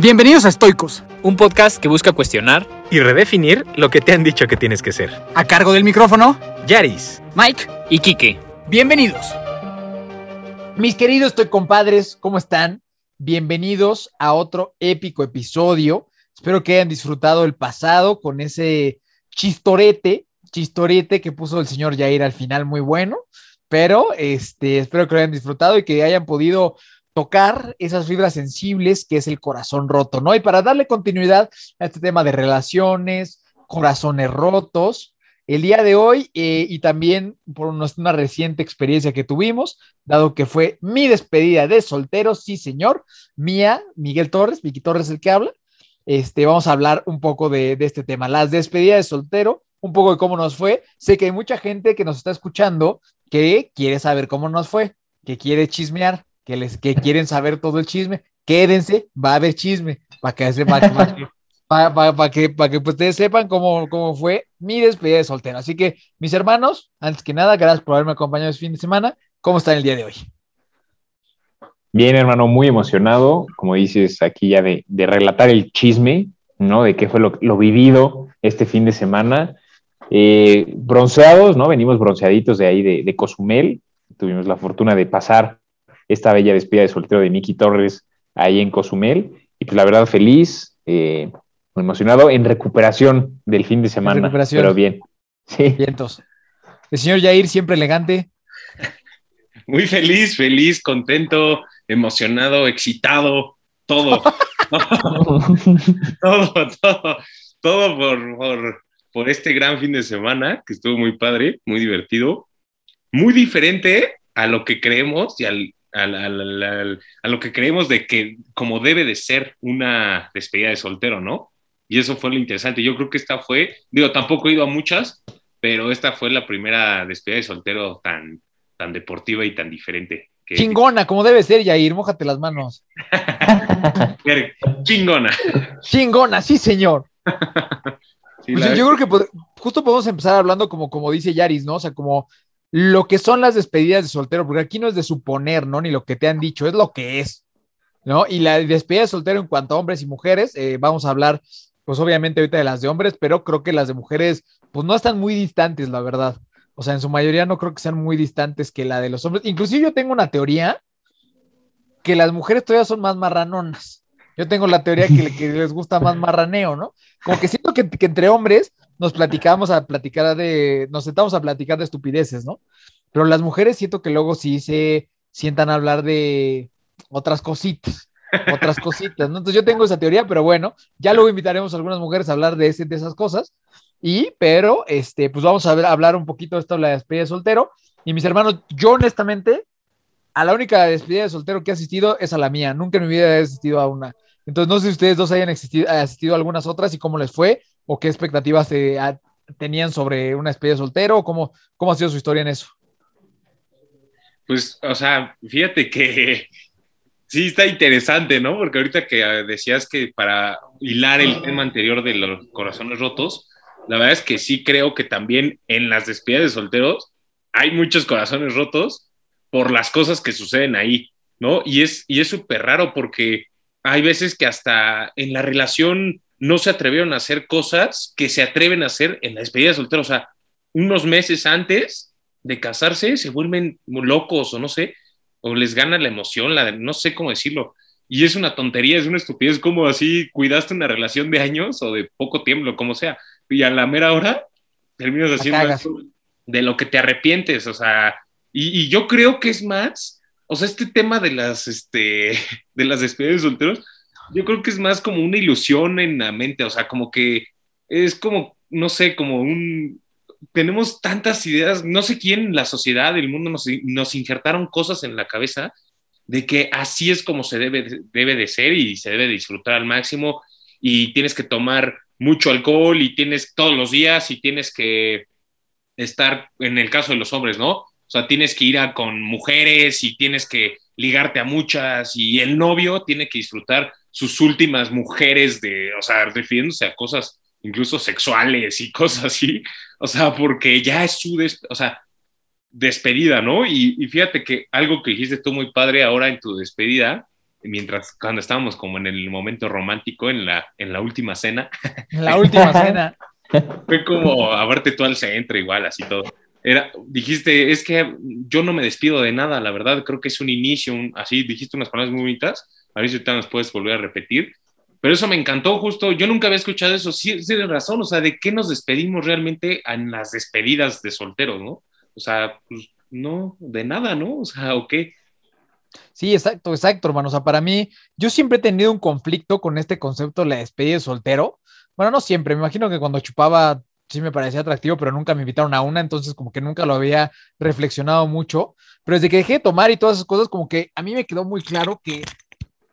Bienvenidos a Estoicos, un podcast que busca cuestionar y redefinir lo que te han dicho que tienes que ser. A cargo del micrófono, Yaris, Mike y Kike. Bienvenidos. Mis queridos Estoy compadres, ¿cómo están? Bienvenidos a otro épico episodio. Espero que hayan disfrutado el pasado con ese chistorete, chistorete que puso el señor Jair al final, muy bueno. Pero este, espero que lo hayan disfrutado y que hayan podido tocar esas fibras sensibles que es el corazón roto, ¿no? Y para darle continuidad a este tema de relaciones, corazones rotos, el día de hoy eh, y también por una reciente experiencia que tuvimos, dado que fue mi despedida de soltero, sí señor, mía, Miguel Torres, Vicky Torres el que habla, este, vamos a hablar un poco de, de este tema, las despedidas de soltero, un poco de cómo nos fue. Sé que hay mucha gente que nos está escuchando que quiere saber cómo nos fue, que quiere chismear, que, les, que quieren saber todo el chisme, quédense, va a haber chisme, para que, para, que, para que ustedes sepan cómo, cómo fue mi despedida de soltero. Así que, mis hermanos, antes que nada, gracias por haberme acompañado este fin de semana. ¿Cómo están el día de hoy? Bien, hermano, muy emocionado, como dices aquí ya de, de relatar el chisme, ¿no? De qué fue lo, lo vivido este fin de semana. Eh, bronceados, ¿no? Venimos bronceaditos de ahí de, de Cozumel. Tuvimos la fortuna de pasar esta bella despedida de soltero de Miki Torres ahí en Cozumel. Y pues la verdad, feliz, eh, emocionado, en recuperación del fin de semana. Pero bien. Sí. Vientos. El señor Jair, siempre elegante. Muy feliz, feliz, contento, emocionado, excitado, todo. todo, todo, todo por, por, por este gran fin de semana que estuvo muy padre, muy divertido, muy diferente a lo que creemos y al, a lo que creemos de que como debe de ser una despedida de soltero, ¿no? Y eso fue lo interesante. Yo creo que esta fue, digo, tampoco he ido a muchas, pero esta fue la primera despedida de soltero tan, tan deportiva y tan diferente. Chingona, como debe ser, Yair, mójate las manos. Chingona. Chingona, sí, señor. Pues yo, creo que justo podemos empezar hablando como, como dice Yaris, ¿no? O sea, como lo que son las despedidas de soltero, porque aquí no es de suponer, ¿no? Ni lo que te han dicho, es lo que es, ¿no? Y la despedida de soltero en cuanto a hombres y mujeres, eh, vamos a hablar, pues obviamente ahorita de las de hombres, pero creo que las de mujeres, pues no están muy distantes, la verdad. O sea, en su mayoría no creo que sean muy distantes que la de los hombres. Inclusive yo tengo una teoría que las mujeres todavía son más marranonas. Yo tengo la teoría que, les gusta más marraneo, ¿no? Como que siento que entre hombres nos platicábamos a platicar de, nos sentamos a platicar de estupideces, ¿no? Pero las mujeres siento que luego sí se sientan a hablar de otras cositas, otras cositas, ¿no? Entonces yo tengo esa teoría, pero bueno, ya luego invitaremos a algunas mujeres a hablar de, ese, de esas cosas. Y, pero, este, pues vamos a ver, hablar un poquito de esto de la despedida de soltero. Y mis hermanos, yo honestamente, a la única despedida de soltero que he asistido es a la mía. Nunca en mi vida he asistido a una. Entonces, no sé si ustedes dos hayan asistido a algunas otras y cómo les fue, o qué expectativas tenían sobre una despedida de soltero, cómo, cómo ha sido su historia en eso. Pues, o sea, fíjate que sí está interesante, ¿no? Porque ahorita que decías que para hilar el tema anterior de los corazones rotos, la verdad es que sí creo que también en las despedidas de solteros hay muchos corazones rotos por las cosas que suceden ahí, ¿no? Y es y es súper raro porque hay veces que hasta en la relación no se atrevieron a hacer cosas que se atreven a hacer en la despedida de soltero. O sea, unos meses antes de casarse se vuelven locos o no sé, o les gana la emoción, la no sé cómo decirlo. Y es una tontería, es una estupidez, como así cuidaste una relación de años o de poco tiempo, como sea, y a la mera hora terminas haciendo de lo que te arrepientes, o sea, y, y, yo creo que es más, o sea, este tema de las, este, de las despedidas de solteros, yo creo que es más como una ilusión en la mente, o sea, como que es como, no sé, como un... Tenemos tantas ideas, no sé quién, la sociedad, el mundo nos, nos injertaron cosas en la cabeza de que así es como se debe, debe de ser y se debe disfrutar al máximo y tienes que tomar mucho alcohol y tienes todos los días y tienes que estar, en el caso de los hombres, ¿no? O sea, tienes que ir a, con mujeres y tienes que ligarte a muchas y el novio tiene que disfrutar sus últimas mujeres de, o sea, refiriéndose a cosas incluso sexuales y cosas así, o sea, porque ya es su, o sea, despedida, ¿no? Y, y, fíjate que algo que dijiste tú muy padre ahora en tu despedida mientras cuando estábamos como en el momento romántico, en la, en la última cena. En la última cena. Fue como a verte tú al centro, igual, así todo. Era, dijiste, es que yo no me despido de nada, la verdad, creo que es un inicio, así, dijiste unas palabras muy bonitas, a ver si ahorita nos puedes volver a repetir, pero eso me encantó justo, yo nunca había escuchado eso, sí, sí tienes razón, o sea, ¿de qué nos despedimos realmente en las despedidas de solteros, no? O sea, pues no, de nada, ¿no? O sea, ¿o qué? Sí, exacto, exacto, hermano. O sea, para mí, yo siempre he tenido un conflicto con este concepto de la despedida de soltero. Bueno, no siempre, me imagino que cuando chupaba sí me parecía atractivo, pero nunca me invitaron a una, entonces como que nunca lo había reflexionado mucho. Pero desde que dejé de tomar y todas esas cosas, como que a mí me quedó muy claro que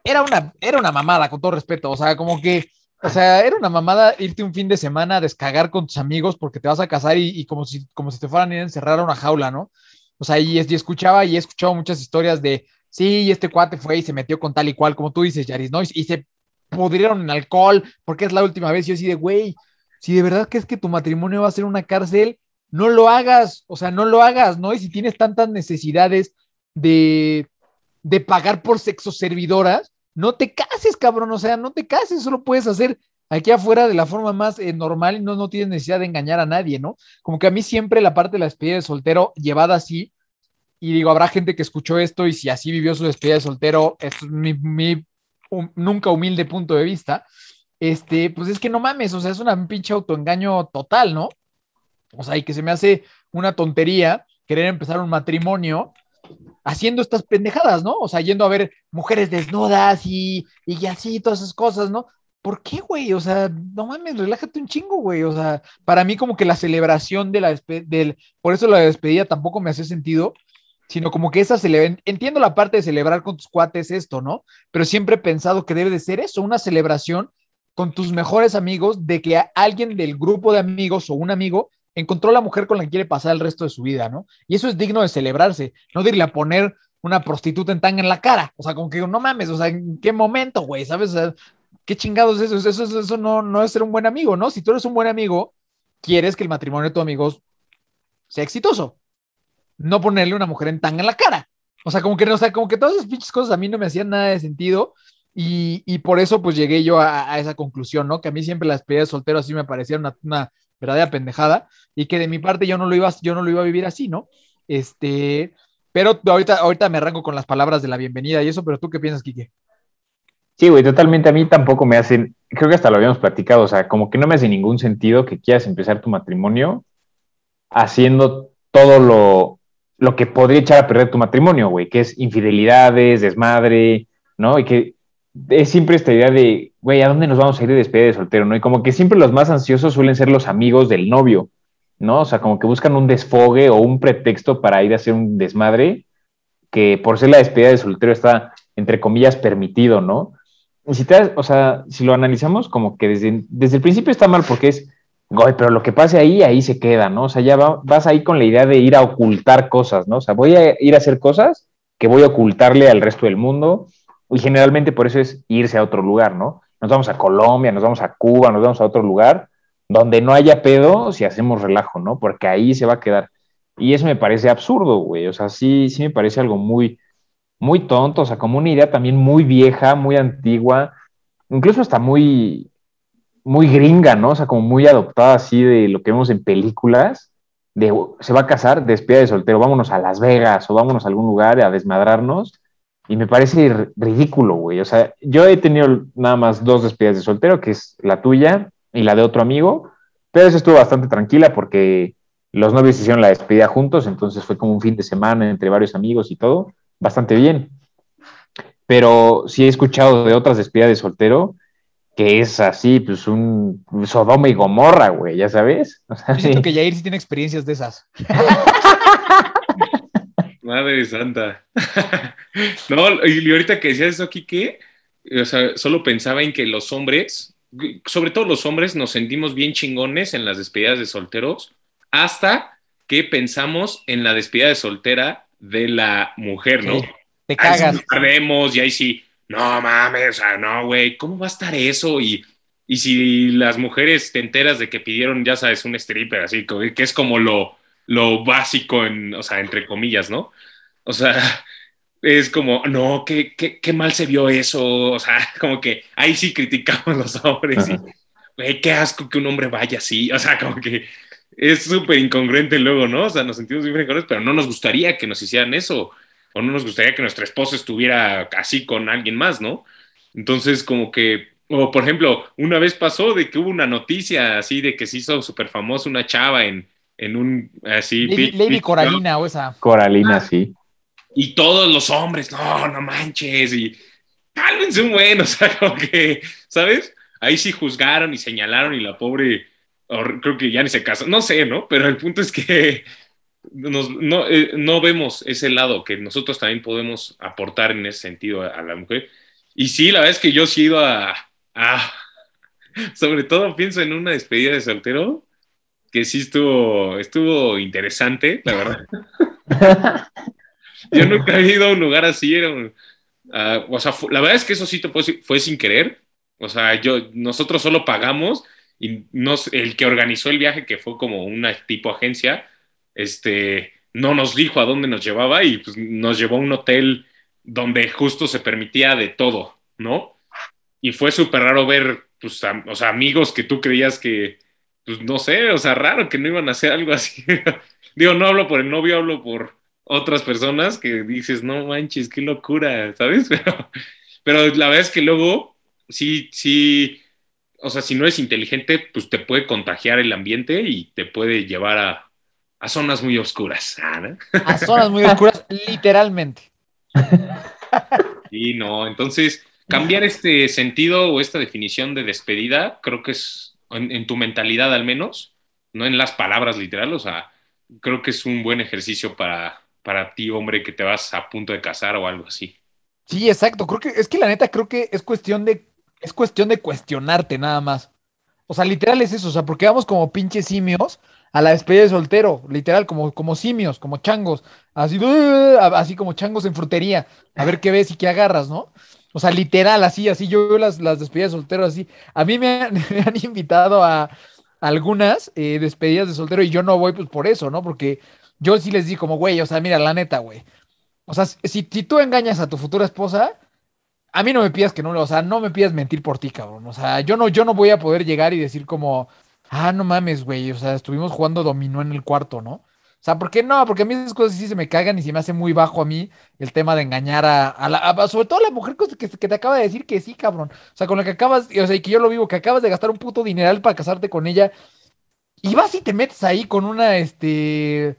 era una, era una mamada, con todo respeto. O sea, como que, o sea, era una mamada irte un fin de semana a descagar con tus amigos porque te vas a casar y, como, si, como si te fueran a encerrar a una jaula, ¿no? O sea, y, escuchaba y he escuchado muchas historias de sí, este cuate fue y se metió con tal y cual, como tú dices, Yaris, ¿no? Y, se pudrieron en alcohol, porque es la última vez. Y yo así de, güey, si de verdad que es que tu matrimonio va a ser una cárcel, no lo hagas, o sea, no lo hagas, ¿no? Y si tienes tantas necesidades de, de pagar por sexo servidoras, no te cases, cabrón, o sea, no te cases, solo puedes hacer aquí afuera de la forma más eh, normal y no, no tienes necesidad de engañar a nadie, ¿no? Como que a mí siempre la parte de la despedida de soltero llevada así, y digo, habrá gente que escuchó esto y si así vivió su despedida de soltero, es mi, nunca humilde punto de vista, este, pues es que no mames, o sea, es una pinche autoengaño total, ¿no? O sea, y que se me hace una tontería querer empezar un matrimonio haciendo estas pendejadas, ¿no? O sea, yendo a ver mujeres desnudas y, y así, todas esas cosas, ¿no? ¿Por qué, güey? O sea, no mames, relájate un chingo, güey. O sea, para mí como que la celebración de la del, por eso la despedida tampoco me hace sentido, sino como que esa celebración, entiendo la parte de celebrar con tus cuates esto, ¿no? Pero siempre he pensado que debe de ser eso, una celebración con tus mejores amigos de que alguien del grupo de amigos o un amigo encontró la mujer con la que quiere pasar el resto de su vida, ¿no? Y eso es digno de celebrarse, no de irle a poner una prostituta en tanga en la cara, o sea, como que no mames, o sea, ¿en qué momento, güey? ¿Sabes? ¿Qué chingados es eso? Eso, no, no es ser un buen amigo, ¿no? Si tú eres un buen amigo, quieres que el matrimonio de tu amigo sea exitoso, no ponerle una mujer en tanga en la cara. O sea, como que, o sea, como que todas esas pinches cosas a mí no me hacían nada de sentido. Y, por eso pues llegué yo a, esa conclusión, ¿no? Que a mí siempre las de soltero así me parecía una, una, verdadera pendejada y que de mi parte yo no lo iba, yo no lo iba a vivir así, ¿no? Este, pero ahorita, ahorita me arranco con las palabras de la bienvenida y eso, pero tú qué piensas, Quique? Sí, güey, totalmente a mí tampoco me hacen, creo que hasta lo habíamos platicado, o sea, como que no me hace ningún sentido que quieras empezar tu matrimonio haciendo todo lo, lo que podría echar a perder tu matrimonio, güey, que es infidelidades, desmadre, ¿no? Y que es siempre esta idea de, güey, ¿a dónde nos vamos a ir de despedida de soltero, no? Y como que siempre los más ansiosos suelen ser los amigos del novio, ¿no? O sea, como que buscan un desfogue o un pretexto para ir a hacer un desmadre que por ser la despedida de soltero está, entre comillas, permitido, ¿no? Y si te, o sea, si lo analizamos, como que desde, desde el principio está mal porque es, Güey, pero lo que pase ahí, ahí se queda, ¿no? O sea, ya vas ahí con la idea de ir a ocultar cosas, ¿no? O sea, voy a ir a hacer cosas que voy a ocultarle al resto del mundo y generalmente por eso es irse a otro lugar, ¿no? Nos vamos a Colombia, nos vamos a Cuba, nos vamos a otro lugar donde no haya pedo si hacemos relajo, ¿no? Porque ahí se va a quedar. Y eso me parece absurdo, güey. O sea, sí, sí me parece algo muy, muy tonto, o sea, como una idea también muy vieja, muy antigua, incluso hasta muy, muy gringa, ¿no? O sea, como muy adoptada así de lo que vemos en películas, de se va a casar, despida de soltero, vámonos a Las Vegas o vámonos a algún lugar a desmadrarnos. Y me parece ridículo, güey. O sea, yo he tenido nada más dos despedidas de soltero, que es la tuya y la de otro amigo, pero eso estuvo bastante tranquila porque los novios hicieron la despedida juntos, entonces fue como un fin de semana entre varios amigos y todo, bastante bien. Pero sí he escuchado de otras despedidas de soltero que es así, pues un Sodoma y Gomorra, güey, ya sabes. O sea, siento que Jair sí tiene experiencias de esas. Madre santa. no, y ahorita que decías eso, Kike, o sea, solo pensaba en que los hombres, sobre todo los hombres, nos sentimos bien chingones en las despedidas de solteros, hasta que pensamos en la despedida de soltera de la mujer, ¿no? te cagas. Ahí sí y ahí sí, no mames, o sea, no, güey, ¿cómo va a estar eso? Y, y si las mujeres te enteras de que pidieron, ya sabes, un stripper, así, que es como lo, lo básico, en, o sea, entre comillas, ¿no? O sea, es como, no, qué, qué, qué mal se vio eso, o sea, como que ahí sí criticamos los hombres, y, qué asco que un hombre vaya así, o sea, como que es súper incongruente luego, ¿no? O sea, nos sentimos bien incongruentes, pero no nos gustaría que nos hicieran eso, o no nos gustaría que nuestra esposa estuviera así con alguien más, ¿no? Entonces, como que, o por ejemplo, una vez pasó de que hubo una noticia así de que se hizo súper famosa una chava en, en un, así... Lady, Coralina o esa. Coralina, Ah. sí. y todos los hombres, no, no manches, y cálmense un buen, o sea, como que, ¿sabes? Ahí sí juzgaron y señalaron y la pobre, or- creo que ya ni se casó, no sé, ¿no? Pero el punto es que nos- no, eh, no vemos ese lado que nosotros también podemos aportar en ese sentido a, a la mujer. Y sí, la verdad es que yo sí he ido a, a- sobre todo pienso en una despedida de soltero, que sí estuvo, estuvo interesante, la verdad. Yo nunca he ido a un lugar así. Era un- ah, o sea, la verdad es que eso sí te puedo decir, fue sin querer. O sea, yo, nosotros solo pagamos y nos, el que organizó el viaje, que fue como una tipo agencia, este, no nos dijo a dónde nos llevaba y pues, nos llevó a un hotel donde justo se permitía de todo, ¿no? Y fue súper raro ver, pues, am- o sea, amigos que tú creías que, pues, no sé, o sea, raro que no iban a hacer algo así. Digo, no hablo por el novio, hablo por otras personas que dices, no manches, qué locura, ¿sabes? Pero, pero la verdad es que luego, sí, sí, o sea, si no eres inteligente, pues te puede contagiar el ambiente y te puede llevar a, a zonas muy oscuras. Ah, ¿no? A zonas muy oscuras, literalmente. Y no, entonces cambiar este sentido o esta definición de despedida, creo que es en, tu mentalidad al menos, no en las palabras literal, o sea, creo que es un buen ejercicio para, para ti, hombre, que te vas a punto de casar o algo así. Sí, exacto. Creo que es que la neta creo que es cuestión de es cuestión de cuestionarte nada más. O sea, literal es eso, o sea, porque vamos como pinches simios a la despedida de soltero, literal como como simios, como changos, así así como changos en frutería, a ver qué ves y qué agarras, ¿no? O sea, literal así, así yo veo las las despedidas de soltero así. A mí me han, invitado a algunas eh, despedidas de soltero y yo no voy pues por eso, ¿no? Porque yo sí les di como, güey, o sea, mira, la neta, güey. O sea, si, si tú engañas a tu futura esposa, a mí no me pidas que no, o sea, no me pidas mentir por ti, cabrón. O sea, yo no, yo no voy a poder llegar y decir como, ah, no mames, güey, o sea, estuvimos jugando dominó en el cuarto, ¿no? Sea, ¿por qué no? Porque a mí esas cosas sí se me cagan y se me hace muy bajo a mí el tema de engañar a, la, sobre todo a la mujer que, te acaba de decir que sí, cabrón. O sea, con la que acabas, o sea, y que yo lo vivo, que acabas de gastar un puto dineral para casarte con ella y vas y te metes ahí con una, este,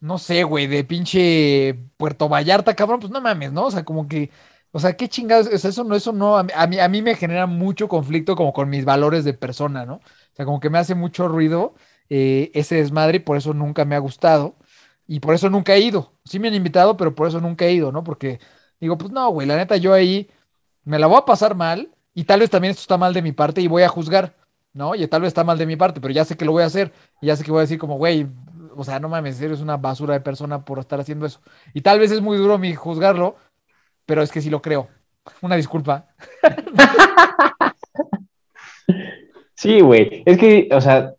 no sé, güey, de pinche Puerto Vallarta, cabrón, pues no mames, ¿no? O sea, como que, o sea, qué chingados, o sea, eso no, eso no, a mí, a mí me genera mucho conflicto como con mis valores de persona, ¿no? O sea, como que me hace mucho ruido eh, ese desmadre y por eso nunca me ha gustado y por eso nunca he ido. Sí me han invitado, pero por eso nunca he ido, ¿no? Porque digo, pues no, güey, la neta yo ahí me la voy a pasar mal y tal vez también esto está mal de mi parte y voy a juzgar, ¿no? Y tal vez está mal de mi parte, pero ya sé que lo voy a hacer y ya sé que voy a decir como, güey, o sea, no mames, eres una basura de persona por estar haciendo eso. Y tal vez es muy duro mi juzgarlo, pero es que sí lo creo. Una disculpa. Sí, güey. Es que, o sea,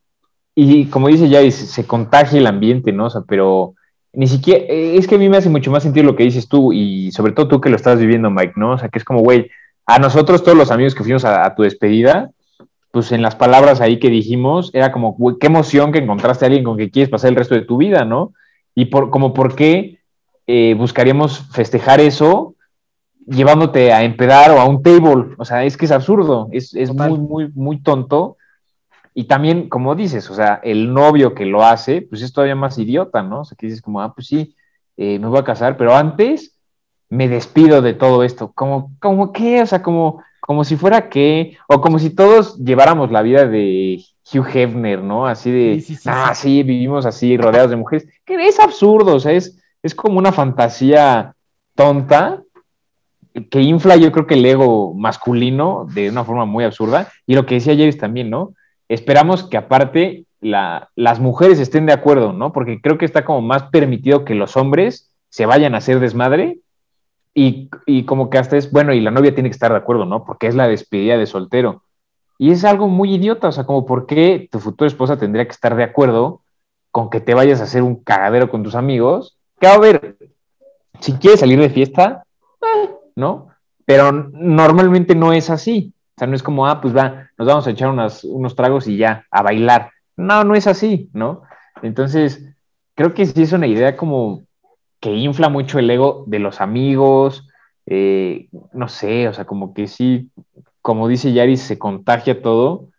y como dice Yaris, se contagia el ambiente, ¿no? O sea, pero ni siquiera, eh, es que a mí me hace mucho más sentido lo que dices tú y sobre todo tú que lo estás viviendo, Mike, ¿no? O sea, que es como, güey, a nosotros todos los amigos que fuimos a, a tu despedida, pues en las palabras ahí que dijimos, era como, güey, qué emoción que encontraste a alguien con que quieres pasar el resto de tu vida, ¿no? Y por, como por qué eh, buscaríamos festejar eso llevándote a empedar o a un table. O sea, es que es absurdo, es, es muy, muy, muy tonto. Y también, como dices, o sea, el novio que lo hace, pues es todavía más idiota, ¿no? O sea, que dices como, ah, pues sí, eh, me voy a casar, pero antes me despido de todo esto. Como, como qué, o sea, como, como si fuera qué, o como si todos lleváramos la vida de Hugh Hefner, ¿no? Así de, Sí, sí, sí, ah, sí. vivimos así, rodeados de mujeres. Que es absurdo, o sea, es, es como una fantasía tonta que infla yo creo que el ego masculino de una forma muy absurda. Y lo que decía James también, ¿no? Esperamos que aparte la, las mujeres estén de acuerdo, ¿no? Porque creo que está como más permitido que los hombres se vayan a hacer desmadre y, y como que hasta es, bueno, y la novia tiene que estar de acuerdo, ¿no? Porque es la despedida de soltero. Y es algo muy idiota, o sea, como por qué tu futura esposa tendría que estar de acuerdo con que te vayas a hacer un cagadero con tus amigos. Que a ver, si quieres salir de fiesta, eh, ¿no? Pero normalmente no es así. Sea, no es como, ah, pues va, nos vamos a echar unos tragos y ya, a bailar. No, no es así, ¿no? Entonces, creo que sí es una idea como que infla mucho el ego de los amigos, eh, no sé, o sea, como que sí, como dice Yari, se contagia todo.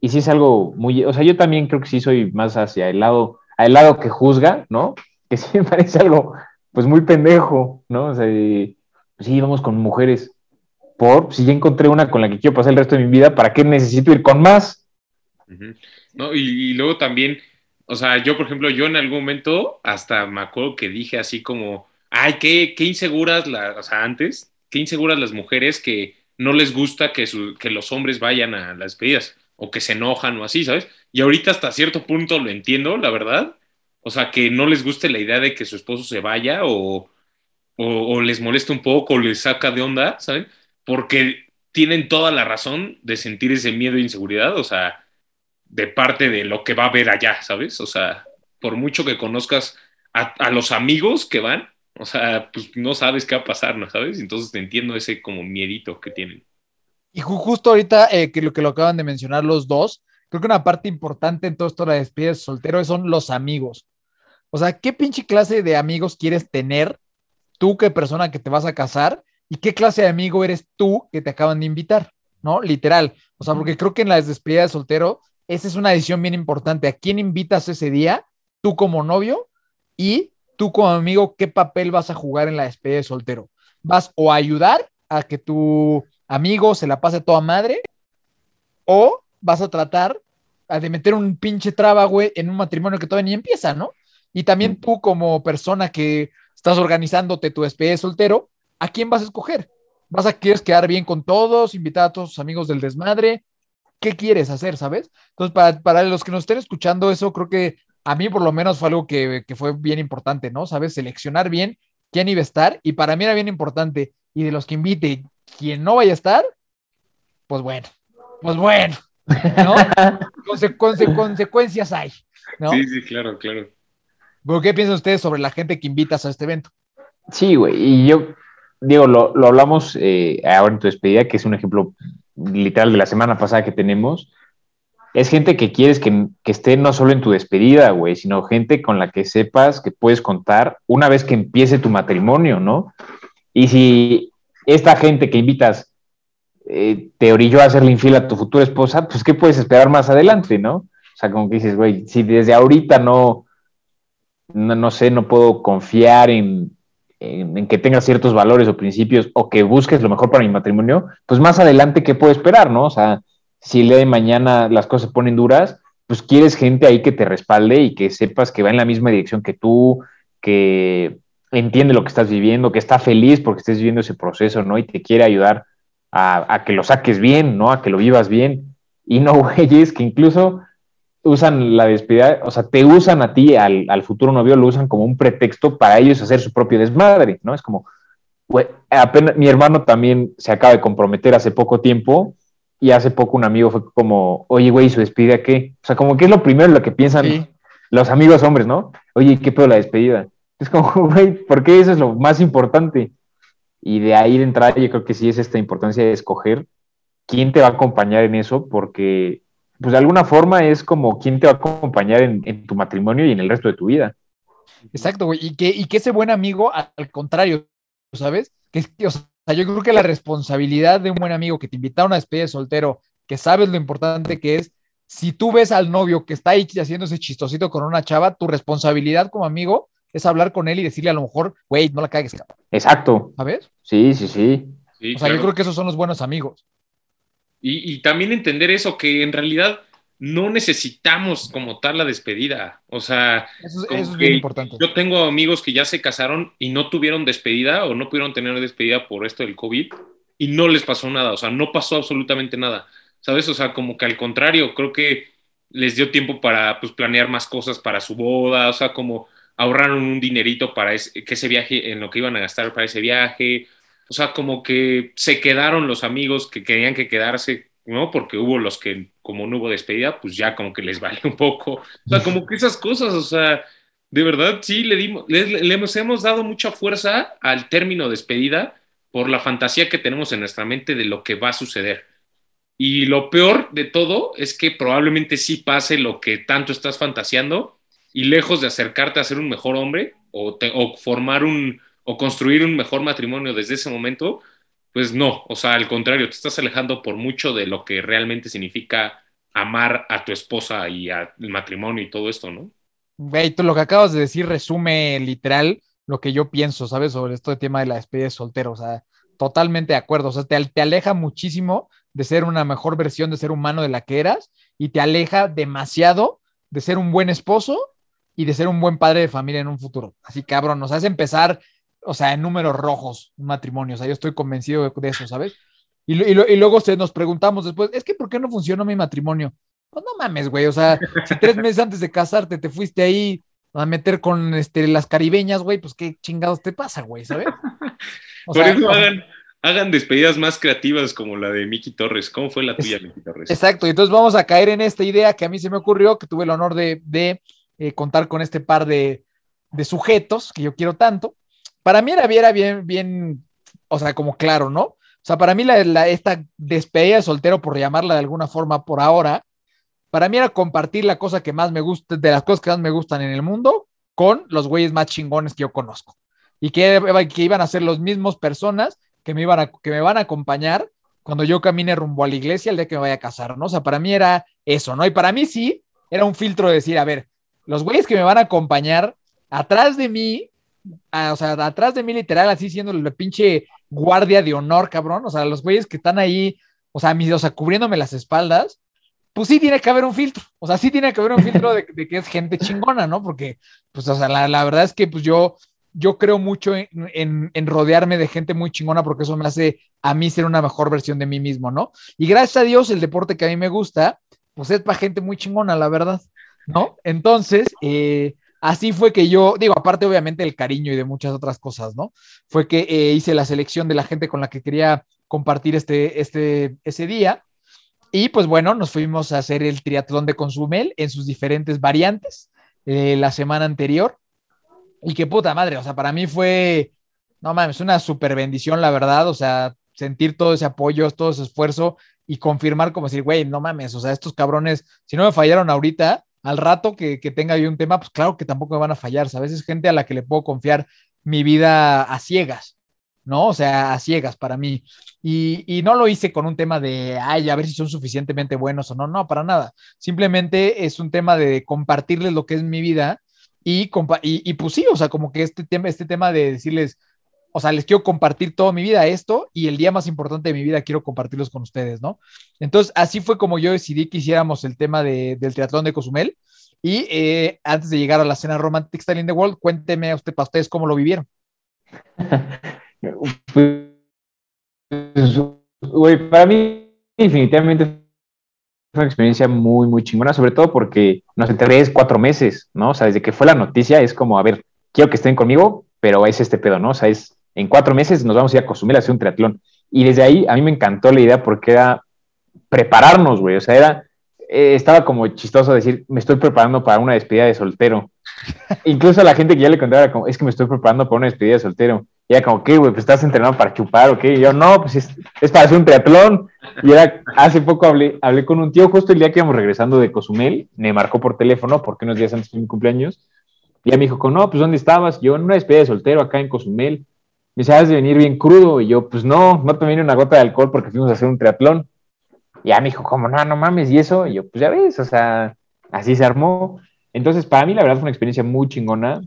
Y sí es algo muy, o sea, yo también creo que sí soy más hacia el lado, al lado que juzga, ¿no? Que sí me parece algo, pues muy pendejo, ¿no? O sea, pues sí, vamos con mujeres. Por, si ya encontré una con la que quiero pasar el resto de mi vida, ¿para qué necesito ir con más? No, y, y luego también, o sea, yo, por ejemplo, yo en algún momento hasta me acuerdo que dije así como, ay, qué, qué inseguras, las, o sea, antes, qué inseguras las mujeres que no les gusta que, que los hombres vayan a las despedidas o que se enojan o así, ¿sabes? Y ahorita hasta cierto punto lo entiendo, la verdad. O sea, que no les guste la idea de que su esposo se vaya o, o, les molesta un poco o les saca de onda, ¿saben? Porque tienen toda la razón de sentir ese miedo e inseguridad, o sea, de parte de lo que va a haber allá, ¿sabes? O sea, por mucho que conozcas a los amigos que van, o sea, pues no sabes qué va a pasar, ¿no sabes? Entonces te entiendo ese como miedito que tienen. Y justo ahorita eh, que lo que lo acaban de mencionar los dos, creo que una parte importante en todo esto de la despedida de soltero son los amigos. O sea, ¿qué pinche clase de amigos quieres tener tú, qué persona que te vas a casar? ¿Y qué clase de amigo eres tú que te acaban de invitar? ¿No? Literal. O sea, porque creo que en la despedida de soltero, esa es una decisión bien importante. ¿A quién invitas ese día? Tú como novio y tú como amigo, ¿qué papel vas a jugar en la despedida de soltero? ¿Vas o a ayudar a que tu amigo se la pase toda madre? ¿O vas a tratar de meter un pinche traba, güey, en un matrimonio que todavía ni empieza, ¿no? Y también tú como persona que estás organizándote tu despedida de soltero, ¿a quién vas a escoger? ¿Vas a quieres quedar bien con todos, invitar a todos tus amigos del desmadre? ¿Qué quieres hacer, sabes? Entonces, para, para los que nos estén escuchando eso, creo que a mí por lo menos fue algo que, fue bien importante, ¿no? ¿Sabes? Seleccionar bien quién iba a estar y para mí era bien importante. Y de los que invite, quien no vaya a estar, pues bueno, pues bueno, ¿no? consecuencias hay, ¿no? Sí, sí, claro, claro. ¿Pero qué piensan ustedes sobre la gente que invitas a este evento? Sí, güey, y yo, digo, lo, hablamos eh, ahora en tu despedida, que es un ejemplo literal de la semana pasada que tenemos, es gente que quieres que, esté no solo en tu despedida, güey, sino gente con la que sepas que puedes contar una vez que empiece tu matrimonio, ¿no? Y si esta gente que invitas eh, te orilló a hacerle infiel a tu futura esposa, pues ¿qué puedes esperar más adelante, no? O sea, como que dices, güey, si desde ahorita no, no, sé, no puedo confiar en, en, que tengas ciertos valores o principios o que busques lo mejor para mi matrimonio, pues más adelante, ¿qué puedo esperar, no? O sea, si el día de mañana las cosas se ponen duras, pues quieres gente ahí que te respalde y que sepas que va en la misma dirección que tú, que entiende lo que estás viviendo, que está feliz porque estés viviendo ese proceso, ¿no? Y te quiere ayudar a, que lo saques bien, ¿no? A que lo vivas bien. Y no güeyes que incluso usan la despedida, o sea, te usan a ti, al, al, futuro novio, lo usan como un pretexto para ellos hacer su propio desmadre, ¿no? Es como, güey, apenas mi hermano también se acaba de comprometer hace poco tiempo y hace poco un amigo fue como, oye, güey, ¿su despedida qué? O sea, como que es lo primero lo que piensan los amigos hombres, ¿no? Oye, ¿qué pedo la despedida? Es como, güey, ¿por qué eso es lo más importante? Y de ahí de entrada yo creo que sí es esta importancia de escoger quién te va a acompañar en eso, porque pues de alguna forma es como quién te va a acompañar en, tu matrimonio y en el resto de tu vida. Exacto, güey, y que, y que ese buen amigo, al contrario, ¿sabes? Que, que o sea, yo creo que la responsabilidad de un buen amigo que te invita a una despedida de soltero, que sabes lo importante que es, si tú ves al novio que está ahí haciendo ese chistosito con una chava, tu responsabilidad como amigo es hablar con él y decirle a lo mejor, güey, no la cagues. Exacto. ¿Sabes? Sí, sí, sí. o sea, yo creo que esos son los buenos amigos. Y, y, también entender eso, que en realidad no necesitamos como tal la despedida. O sea, eso, es bien importante. Yo tengo amigos que ya se casaron y no tuvieron despedida o no pudieron tener despedida por esto del COVID y no les pasó nada. O sea, no pasó absolutamente nada. ¿Sabes? O sea, como que al contrario, creo que les dio tiempo para pues, planear más cosas para su boda. O sea, como ahorraron un dinerito para que ese viaje, en lo que iban a gastar para ese viaje. O sea, como que se quedaron los amigos que querían que quedarse ¿no? Porque hubo los que, como no hubo despedida, pues ya como que les vale un poco. O sea, como que esas cosas, o sea, de verdad, sí, le, dimos, le, le hemos, hemos dado mucha fuerza al término despedida por la fantasía que tenemos en nuestra mente de lo que va a suceder. Y lo peor de todo es que probablemente sí pase lo que tanto estás fantaseando y lejos de acercarte a ser un mejor hombre o, te- o formar un o construir un mejor matrimonio desde ese momento, pues no, o sea, al contrario, te estás alejando por mucho de lo que realmente significa amar a tu esposa y al matrimonio y todo esto, ¿no? Güey, tú lo que acabas de decir resume literal lo que yo pienso, ¿sabes? Sobre esto de tema de la despedida de soltero. O sea, totalmente de acuerdo. O sea, te, te aleja muchísimo de ser una mejor versión de ser humano de la que eras y te aleja demasiado de ser un buen esposo y de ser un buen padre de familia en un futuro. Así, cabrón, nos hace empezar, o sea, en números rojos un matrimonio. O sea, yo estoy convencido de, eso, ¿sabes? Y, y y luego se, nos preguntamos después, es que ¿por qué no funcionó mi matrimonio? Pues no mames, güey, o sea, si tres meses antes de casarte te fuiste ahí a meter con este, las caribeñas, güey, pues qué chingados te pasa, güey, ¿sabes? O Por sea, eso hagan, hagan despedidas más creativas como la de Miki Torres. ¿Cómo fue la tuya, Miki Torres? Exacto, y entonces vamos a caer en esta idea que a mí se me ocurrió, que tuve el honor de, de, eh, contar con este par de, de sujetos que yo quiero tanto. Para mí era, era bien, bien, o sea, como claro, ¿no? O sea, para mí la, esta despedida de soltero, por llamarla de alguna forma por ahora, para mí era compartir la cosa que más me gusta, de las cosas que más me gustan en el mundo, con los güeyes más chingones que yo conozco. Y que, que iban a ser los mismos personas que me, iban a, que me van a acompañar cuando yo camine rumbo a la iglesia el día que me vaya a casar, ¿no? O sea, para mí era eso, ¿no? Y para mí sí, era un filtro de decir, a ver, los güeyes que me van a acompañar atrás de mí, a- o sea, atrás de mí literal, así siendo la pinche guardia de honor, cabrón, o sea, los güeyes que están ahí, o sea, mis, o sea, cubriéndome las espaldas, pues sí tiene que haber un filtro, o sea, sí tiene que haber un filtro de, de que es gente chingona, ¿no? Porque, pues, o sea, la, la verdad es que, pues yo, yo creo mucho en, en, en rodearme de gente muy chingona porque eso me hace a mí ser una mejor versión de mí mismo, ¿no? Y gracias a Dios, el deporte que a mí me gusta, pues es para gente muy chingona, la verdad, ¿no? Entonces, eh, así fue que yo, digo, aparte obviamente del cariño y de muchas otras cosas, ¿no? Fue que eh, hice la selección de la gente con la que quería compartir este, este, ese día. Y pues bueno, nos fuimos a hacer el triatlón de Consumel en sus diferentes variantes eh, la semana anterior. Y qué puta madre, o sea, para mí fue, no mames, una super bendición, la verdad, o sea, sentir todo ese apoyo, todo ese esfuerzo y confirmar como decir, güey, no mames, o sea, estos cabrones, si no me fallaron ahorita, al rato que, que tenga yo un tema, pues claro que tampoco me van a fallar, ¿sabes? Es gente a la que le puedo confiar mi vida a ciegas, ¿no? O sea, a ciegas para mí. Y, y, no lo hice con un tema de, ay, a ver si son suficientemente buenos o no, no, para nada. Simplemente es un tema de compartirles lo que es mi vida y, y, y pues sí, o sea, como que este tema, este tema de decirles, o sea, les quiero compartir toda mi vida esto y el día más importante de mi vida quiero compartirlos con ustedes, ¿no? Entonces, así fue como yo decidí que hiciéramos el tema de, del triatlón de Cozumel. Y eh, antes de llegar a la cena Romantic Style in the World, cuénteme a usted, para ustedes cómo lo vivieron. Pues, para mí definitivamente fue una experiencia muy, muy chingona, sobre todo porque, no sé, tres, cuatro meses, ¿no? O sea, desde que fue la noticia es como, a ver, quiero que estén conmigo, pero es este pedo, ¿no? O sea, es en cuatro meses nos vamos a ir a Cozumel a hacer un triatlón. Y desde ahí a mí me encantó la idea porque era prepararnos, güey. O sea, era, eh, estaba como chistoso decir, me estoy preparando para una despedida de soltero. Incluso a la gente que ya le contaba, como, es que me estoy preparando para una despedida de soltero. Y era como, ¿qué, güey? Pues estás entrenando para chupar, ¿o qué? Y yo, no, pues es, es, para hacer un triatlón. Y era, hace poco hablé, hablé con un tío, justo el día que íbamos regresando de Cozumel, me marcó por teléfono, porque unos días antes de mi cumpleaños, y ya me dijo, no, pues ¿dónde estabas? Yo, en una despedida de soltero acá en Cozumel. Me dice, has de venir bien crudo. Y yo, pues no, no tomé ni una gota de alcohol porque fuimos a hacer un triatlón. Y ya me dijo, como, no, no mames, y eso. Y yo, pues ya ves, o sea, así se armó. Entonces, para mí, la verdad, fue una experiencia muy chingona.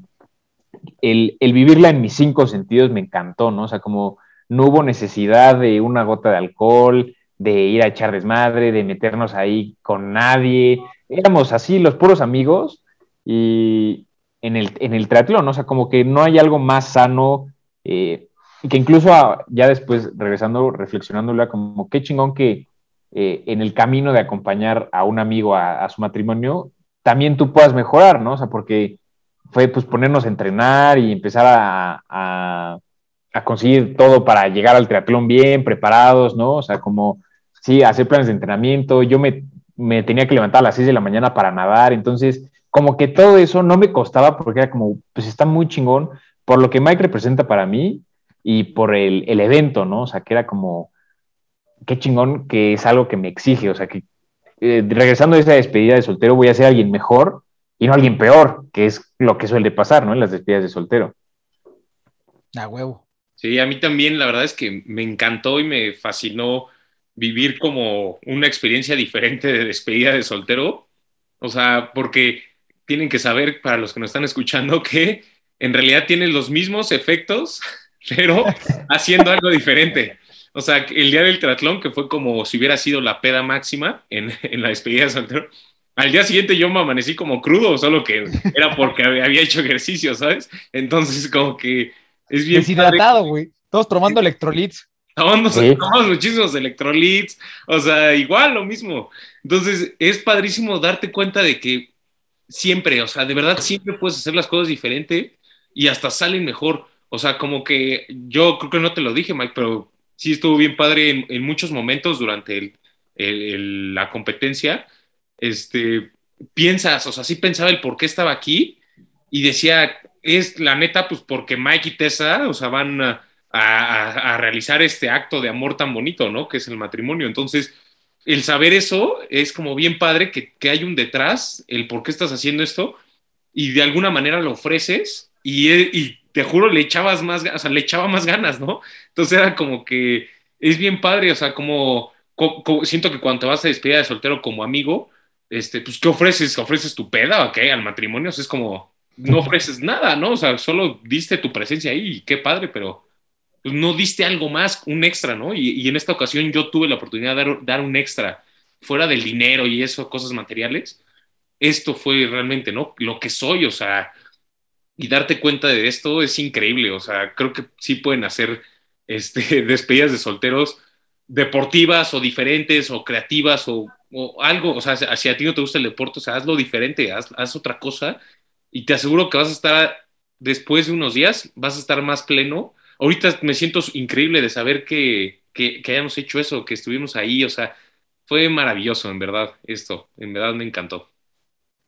El, el, vivirla en mis cinco sentidos me encantó, ¿no? O sea, como no hubo necesidad de una gota de alcohol, de ir a echar desmadre, de meternos ahí con nadie. Éramos así, los puros amigos, y en el, en el triatlón, ¿no? O sea, como que no hay algo más sano, eh, y que incluso a, ya después, regresando, reflexionándola, como qué chingón que eh, en el camino de acompañar a un amigo a, su matrimonio, también tú puedas mejorar, ¿no? O sea, porque fue pues ponernos a entrenar y empezar a, a, a, conseguir todo para llegar al triatlón bien, preparados, ¿no? O sea, como, sí, hacer planes de entrenamiento. Yo me, me tenía que levantar a las 6 de la mañana para nadar, entonces como que todo eso no me costaba porque era como, pues está muy chingón por lo que Mike representa para mí y por el, el evento, ¿no? O sea, que era como, qué chingón que es algo que me exige, o sea, que eh, regresando a esa despedida de soltero voy a ser alguien mejor y no alguien peor, que es lo que suele pasar, ¿no? En las despedidas de soltero. A huevo. Sí, a mí también la verdad es que me encantó y me fascinó vivir como una experiencia diferente de despedida de soltero. O sea, porque tienen que saber, para los que nos están escuchando, que en realidad tienen los mismos efectos, pero haciendo algo diferente. O sea, el día del triatlón, que fue como si hubiera sido la peda máxima en, en la despedida de soltero, al día siguiente yo me amanecí como crudo, solo que era porque había hecho ejercicio, ¿sabes? Entonces, como que es bien. Deshidratado, güey. Todos tomando electrolits. Tomando, tomamos muchísimos electrolits. O sea, igual lo mismo. Entonces, es padrísimo darte cuenta de que siempre, o sea, de verdad siempre puedes hacer las cosas diferente y hasta salen mejor. O sea, como que yo creo que no te lo dije, Mike, pero sí estuvo bien padre en, muchos momentos durante la competencia. Este, piensas, o sea, sí pensaba el por qué estaba aquí y decía, es la neta, pues porque Mike y Tessa, o sea, van a, realizar este acto de amor tan bonito, ¿no? Que es el matrimonio. Entonces, el saber eso es como bien padre que, hay un detrás, el por qué estás haciendo esto y de alguna manera lo ofreces y, y te juro, le echabas más, o sea, le echaba más ganas, ¿no? Entonces era como que es bien padre, o sea, como, siento que cuando te vas a despedir de soltero como amigo, este, pues, ¿qué ofreces? ¿Ofreces tu peda o qué? Al matrimonio, o sea, es como, no ofreces nada, ¿no? O sea, solo diste tu presencia ahí y qué padre, pero pues, no diste algo más, un extra, ¿no? Y, en esta ocasión yo tuve la oportunidad de dar, dar, un extra fuera del dinero y eso, cosas materiales. Esto fue realmente, ¿no? Lo que soy, o sea, y darte cuenta de esto es increíble. O sea, creo que sí pueden hacer este, despedidas de solteros deportivas o diferentes o creativas o, algo. O sea, si a ti no te gusta el deporte, o sea, hazlo diferente, haz, haz, otra cosa y te aseguro que vas a estar, después de unos días, vas a estar más pleno. Ahorita me siento increíble de saber que, que, que hayamos hecho eso, que estuvimos ahí. O sea, fue maravilloso, en verdad, esto. En verdad me encantó.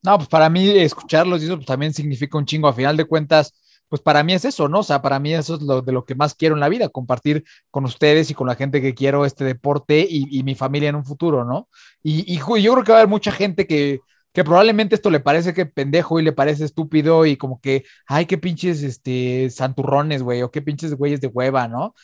No, pues para mí escucharlos y eso pues, también significa un chingo. A final de cuentas, pues para mí es eso, ¿no? O sea, para mí eso es lo de lo que más quiero en la vida, compartir con ustedes y con la gente que quiero este deporte y, mi familia en un futuro, ¿no? Y, yo creo que va a haber mucha gente que, que probablemente esto le parece que pendejo y le parece estúpido y como que, ay, qué pinches, este, santurrones, güey, o qué pinches güeyes de hueva, ¿no?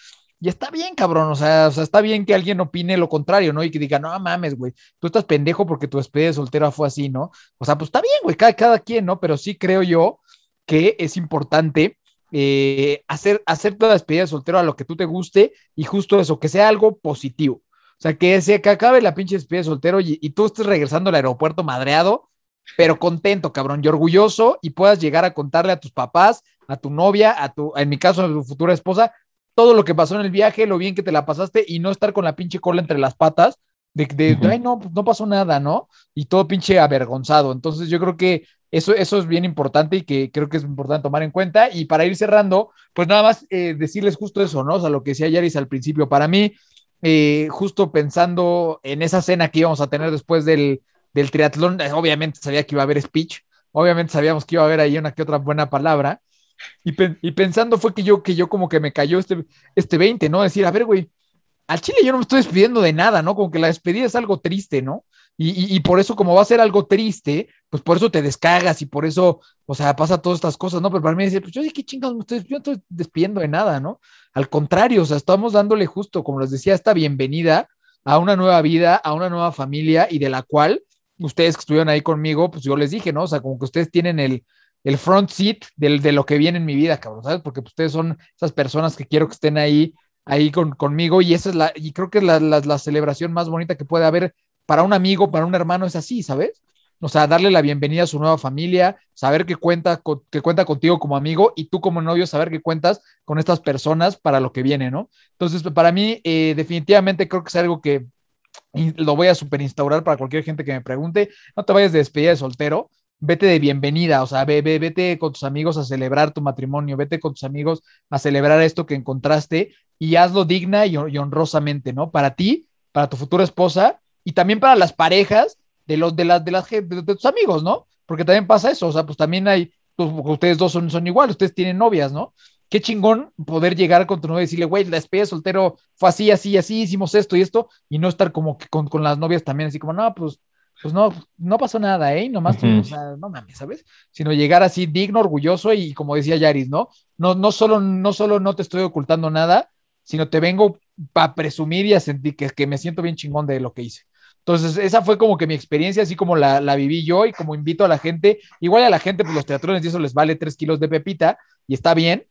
Y está bien, cabrón, o sea, o sea, está bien que alguien opine lo contrario, ¿no? Y que diga, no mames, güey, tú estás pendejo porque tu despedida de soltera fue así, ¿no? O sea, pues está bien, güey, cada, cada quien, ¿no? Pero sí creo yo que es importante eh, hacer, hacer toda despedida de soltero a lo que tú te guste y justo eso, que sea algo positivo. O sea, que, se, que acabe la pinche despedida de soltero y, y tú estés regresando al aeropuerto madreado, pero contento, cabrón, y orgulloso y puedas llegar a contarle a tus papás, a tu novia, a tu, en mi caso, a tu futura esposa, todo lo que pasó en el viaje, lo bien que te la pasaste y no estar con la pinche cola entre las patas de, de ay, no, pues no pasó nada, ¿no? Y todo pinche avergonzado. Entonces yo creo que eso, eso es bien importante y que creo que es importante tomar en cuenta. Y para ir cerrando, pues nada más eh, decirles justo eso, ¿no? O sea, lo que decía Yaris al principio, para mí, eh, justo pensando en esa cena que íbamos a tener después del, del triatlón, eh, obviamente sabía que iba a haber speech, obviamente sabíamos que iba a haber ahí una que otra buena palabra, y, pensando fue que yo, que yo como que me cayó este, este 20, ¿no? Decir, a ver, güey, al Chile yo no me estoy despidiendo de nada, ¿no? Como que la despedida es algo triste, ¿no? Y, por eso, como va a ser algo triste, pues por eso te descargas y por eso, o sea, pasa todas estas cosas, ¿no? Pero para mí decir, pues yo ¿qué chingados me estoy despidiendo? estoy despidiendo de nada, ¿no? Al contrario, o sea, estamos dándole justo, como les decía, esta bienvenida a una nueva vida, a una nueva familia y de la cual ustedes que estuvieron ahí conmigo, pues yo les dije, ¿no? O sea, como que ustedes tienen el, el front seat de lo que viene en mi vida, cabrón, ¿sabes? Porque ustedes son esas personas que quiero que estén ahí, ahí conmigo y esa es la, y creo que es la, celebración más bonita que puede haber para un amigo, para un hermano, es así, ¿sabes? O sea, darle la bienvenida a su nueva familia, saber que cuenta, que cuenta contigo como amigo y tú como novio, saber que cuentas con estas personas para lo que viene, ¿no? Entonces, para mí, eh, definitivamente creo que es algo que lo voy a super instaurar para cualquier gente que me pregunte. No te vayas de despedida de soltero, vete de bienvenida, o sea, ve, vete con tus amigos a celebrar tu matrimonio, vete con tus amigos a celebrar esto que encontraste y hazlo digna y, honrosamente, ¿no? Para ti, para tu futura esposa y también para las parejas de los de las de las de, tus amigos, ¿no? porque también pasa eso, o sea, pues también hay, pues, ustedes dos son, son igual, ustedes tienen novias, ¿no? Qué chingón poder llegar con tu novia y decirle, güey, la despedida de soltero fue así, así, así, hicimos esto y esto, y no estar como que con, con las novias también, así como, no, pues, pues no, no pasó nada, ¿eh? Nomás, o sea, no mames, ¿sabes? Sino llegar así digno, orgulloso y como decía Yaris, ¿no? No, no solo, no solo no te estoy ocultando nada, sino te vengo para presumir y a sentir que, que me siento bien chingón de lo que hice. Entonces, esa fue como que mi experiencia, así como la, la viví yo y como invito a la gente, igual a la gente, pues los teatrones y eso les vale tres kilos de pepita y está bien,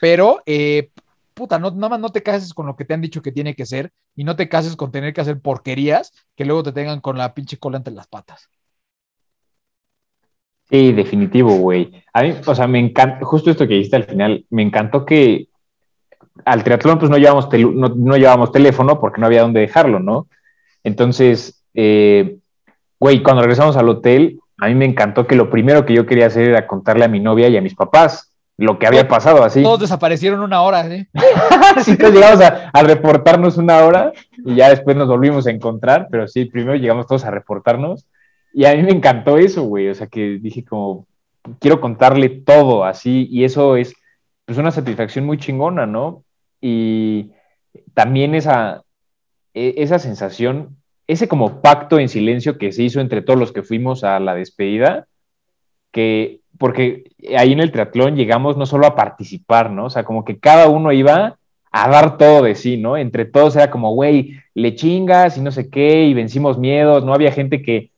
pero, eh, puta, no, nada más no te cases con lo que te han dicho que tiene que ser y no te cases con tener que hacer porquerías que luego te tengan con la pinche cola entre las patas. Sí, definitivo, güey. A mí, o sea, me encanta, justo esto que dijiste al final, me encantó que al triatlón pues no llevamos, no, no llevábamos teléfono porque no había dónde dejarlo, ¿no? Entonces, eh, güey, cuando regresamos al hotel, a mí me encantó que lo primero que yo quería hacer era contarle a mi novia y a mis papás lo que había pasado, así. Todos desaparecieron una hora, ¿eh? Sí, entonces llegamos a, a reportarnos una hora y ya después nos volvimos a encontrar, pero sí, primero llegamos todos a reportarnos y a mí me encantó eso, güey, o sea que dije como, quiero contarle todo así y eso es pues una satisfacción muy chingona, ¿no? Y también esa, e- esa sensación, ese como pacto en silencio que se hizo entre todos los que fuimos a la despedida, que, porque ahí en el triatlón llegamos no solo a participar, ¿no? O sea, como que cada uno iba a dar todo de sí, ¿no? Entre todos era como, güey, le chingas y no sé qué, y vencimos miedos, ¿no? Había gente que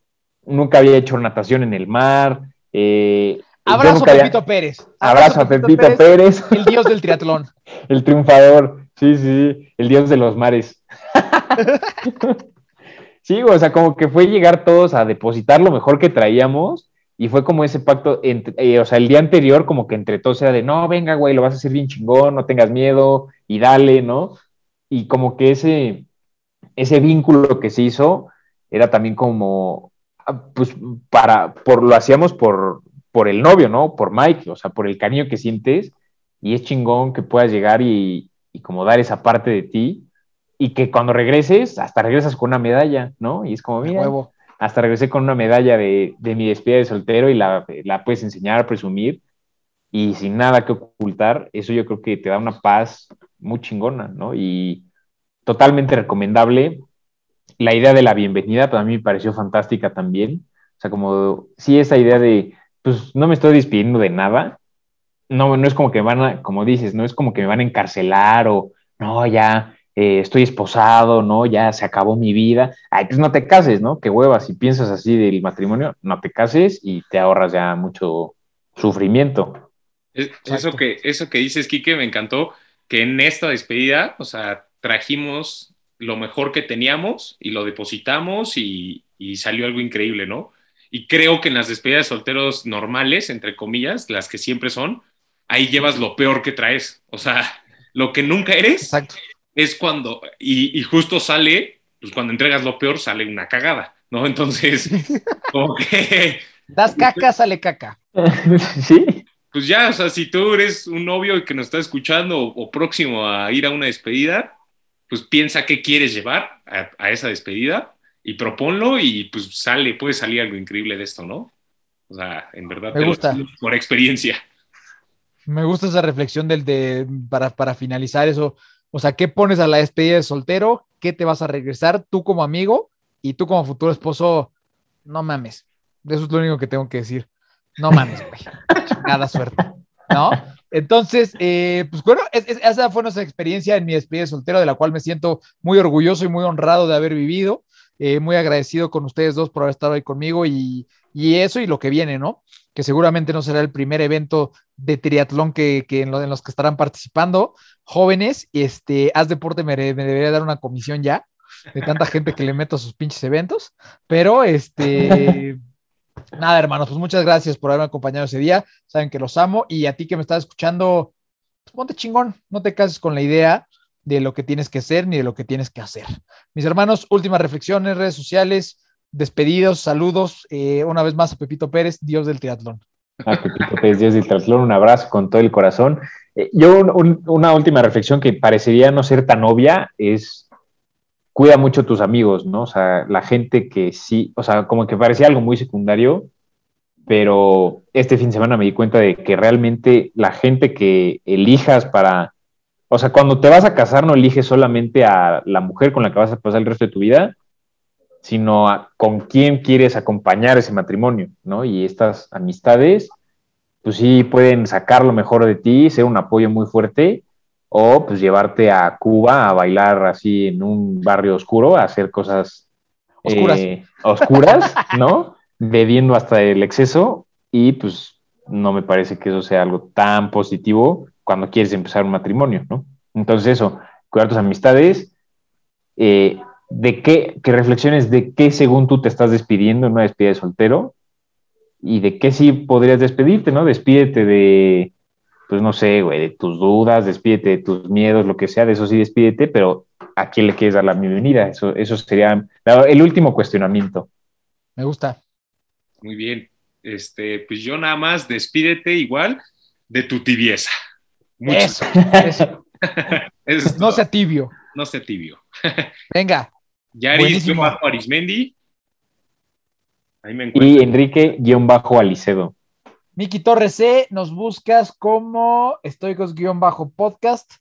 nunca había hecho natación en el mar. eh, Abrazo a había- Pepito Pérez. Abrazo a Pepito Pérez, el dios del triatlón. el triunfador. Sí, sí, el dios de los mares. sí, o sea, como que fue llegar todos a depositar lo mejor que traíamos y fue como ese pacto, entre- eh, o sea, el día anterior como que entre todos era de, no, venga, güey, lo vas a hacer bien chingón, no tengas miedo y dale, ¿no? Y como que ese, ese vínculo que se hizo era también como, ah, pues, para, por, lo hacíamos por, por el novio, ¿no? Por Mike, o sea, por el cariño que sientes y es chingón que puedas llegar y, y como dar esa parte de ti y que cuando regreses, hasta regresas con una medalla, ¿no? Y es como, mira, huevo. Hasta regresé con una medalla de, de mi despedida de soltero y la, la puedes enseñar, presumir y sin nada que ocultar, eso yo creo que te da una paz muy chingona, ¿no? Y totalmente recomendable. La idea de la bienvenida, pues a mí me pareció fantástica también. O sea, como, sí, esa idea de, pues no me estoy despidiendo de nada. No, no es como que van a, como dices, no es como que me van a encarcelar o, no, ya eh, estoy esposado, no, ya se acabó mi vida. Ay, pues no te cases, ¿no? Qué hueva, si piensas así del matrimonio, no te cases y te ahorras ya mucho sufrimiento. Es- Eso que, eso que dices, Quique, me encantó, que en esta despedida, o sea, trajimos lo mejor que teníamos y lo depositamos y, y salió algo increíble, ¿no? Y creo que en las despedidas de solteros normales, entre comillas, las que siempre son, ahí llevas lo peor que traes. O sea, lo que nunca eres Exacto. Es cuando, y, y justo sale, pues cuando entregas lo peor sale una cagada, ¿no? Entonces, como que Das caca, sale caca. sí, pues ya, o sea, si tú eres un novio que nos está escuchando o, o próximo a ir a una despedida, pues piensa qué quieres llevar a, a esa despedida y proponlo y pues sale, puede salir algo increíble de esto, ¿no? O sea, en verdad, Me te lo gusta. digo por experiencia. Me gusta esa reflexión del de para, para finalizar eso. O sea, ¿qué pones a la despedida de soltero? ¿Qué te vas a regresar tú como amigo y tú como futuro esposo? No mames. Eso es lo único que tengo que decir. No mames, güey. Chingada suerte. ¿No? Entonces, eh, pues bueno, es- es- esa fue nuestra experiencia en mi despedida de soltero, de la cual me siento muy orgulloso y muy honrado de haber vivido. Eh, muy agradecido con ustedes dos por haber estado ahí conmigo y, y eso y lo que viene, ¿no? Que seguramente no será el primer evento de triatlón que, que en, lo- en los que estarán participando. Jóvenes, este, haz deporte me, me debería dar una comisión ya de tanta gente que le meto a sus pinches eventos. Pero este, nada, hermanos, pues muchas gracias por haberme acompañado ese día. Saben que los amo y a ti que me estás escuchando, pues ponte chingón, no te cases con la idea de lo que tienes que ser ni de lo que tienes que hacer. Mis hermanos, últimas reflexiones, redes sociales, despedidos, saludos. eh, una vez más a Pepito Pérez, Dios del triatlón. a Pepito Pérez Díaz del Triatlón, un abrazo con todo el corazón. Eh, yo un- un- una última reflexión que parecería no ser tan obvia es cuida mucho tus amigos, ¿no? O sea, la gente que sí, o sea, como que parecía algo muy secundario, pero este fin de semana me di cuenta de que realmente la gente que elijas para, o sea, cuando te vas a casar no eliges solamente a la mujer con la que vas a pasar el resto de tu vida, sino a con quién quieres acompañar ese matrimonio, ¿no? Y estas amistades, pues sí pueden sacar lo mejor de ti, ser un apoyo muy fuerte, o pues llevarte a Cuba a bailar así en un barrio oscuro, a hacer cosas Oscuras. eh, oscuras, ¿no? Bebiendo hasta el exceso y pues no me parece que eso sea algo tan positivo cuando quieres empezar un matrimonio, ¿no? Entonces eso, cuidar tus amistades, eh, de qué, que reflexiones de qué según tú te estás despidiendo en una despedida de soltero y de qué sí podrías despedirte, ¿no? Despídete de, pues no sé, güey, de tus dudas, despídete de tus miedos, lo que sea, de eso sí despídete, pero ¿a quién le quieres dar la bienvenida? Eso, eso sería la- el último cuestionamiento. Me gusta. Muy bien. Este, pues yo nada más despídete igual de tu tibieza. Mucho. Eso, eso. Eso es No sea tibio. no sea tibio. Venga. Yaris, yo bajo Arismendi. Ahí me encuentro. Y Enrique-Alicedo. Miki Torres C, nos buscas como estoicos-podcast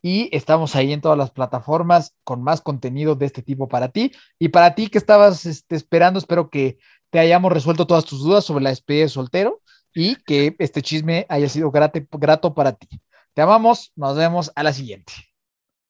y estamos ahí en todas las plataformas con más contenido de este tipo para ti. Y para ti que estabas este, esperando, espero que te hayamos resuelto todas tus dudas sobre la despedida de soltero y que este chisme haya sido grate- grato para ti. Te amamos, nos vemos a la siguiente.